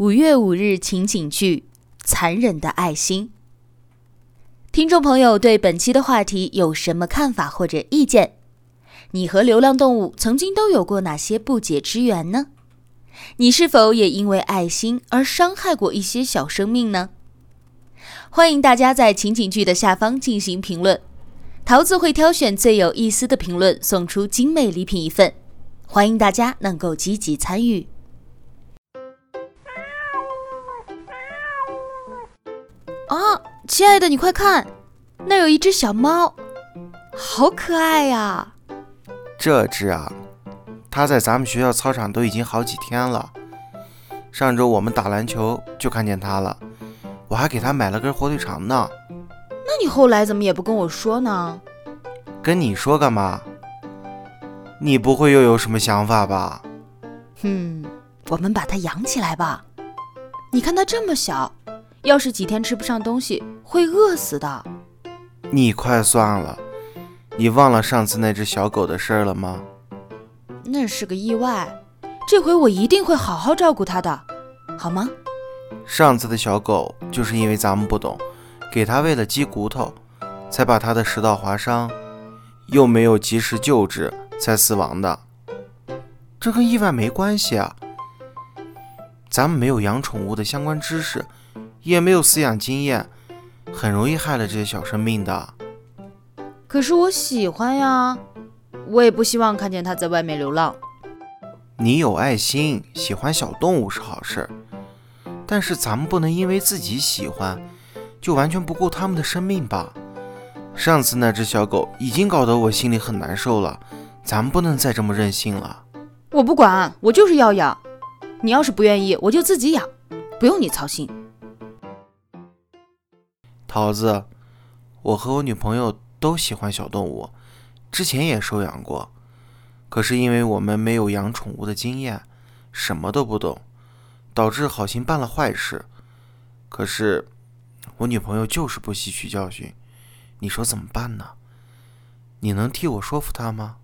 五月五日情景剧《残忍的爱心》。听众朋友对本期的话题有什么看法或者意见？你和流浪动物曾经都有过哪些不解之缘呢？你是否也因为爱心而伤害过一些小生命呢？欢迎大家在情景剧的下方进行评论，桃子会挑选最有意思的评论送出精美礼品一份，欢迎大家能够积极参与。啊，亲爱的，你快看，那有一只小猫，好可爱呀！这只啊，它在咱们学校操场都已经好几天了。上周我们打篮球就看见它了，我还给它买了根火腿肠呢。那你后来怎么也不跟我说呢？跟你说干嘛？你不会又有什么想法吧？哼，我们把它养起来吧。你看它这么小。要是几天吃不上东西，会饿死的。你快算了，你忘了上次那只小狗的事儿了吗？那是个意外，这回我一定会好好照顾它的，好吗？上次的小狗就是因为咱们不懂，给它喂了鸡骨头，才把它的食道划伤，又没有及时救治，才死亡的。这跟意外没关系啊，咱们没有养宠物的相关知识。也没有饲养经验，很容易害了这些小生命的。可是我喜欢呀，我也不希望看见它在外面流浪。你有爱心，喜欢小动物是好事，但是咱们不能因为自己喜欢，就完全不顾它们的生命吧？上次那只小狗已经搞得我心里很难受了，咱们不能再这么任性了。我不管，我就是要养。你要是不愿意，我就自己养，不用你操心。桃子，我和我女朋友都喜欢小动物，之前也收养过，可是因为我们没有养宠物的经验，什么都不懂，导致好心办了坏事。可是我女朋友就是不吸取教训，你说怎么办呢？你能替我说服她吗？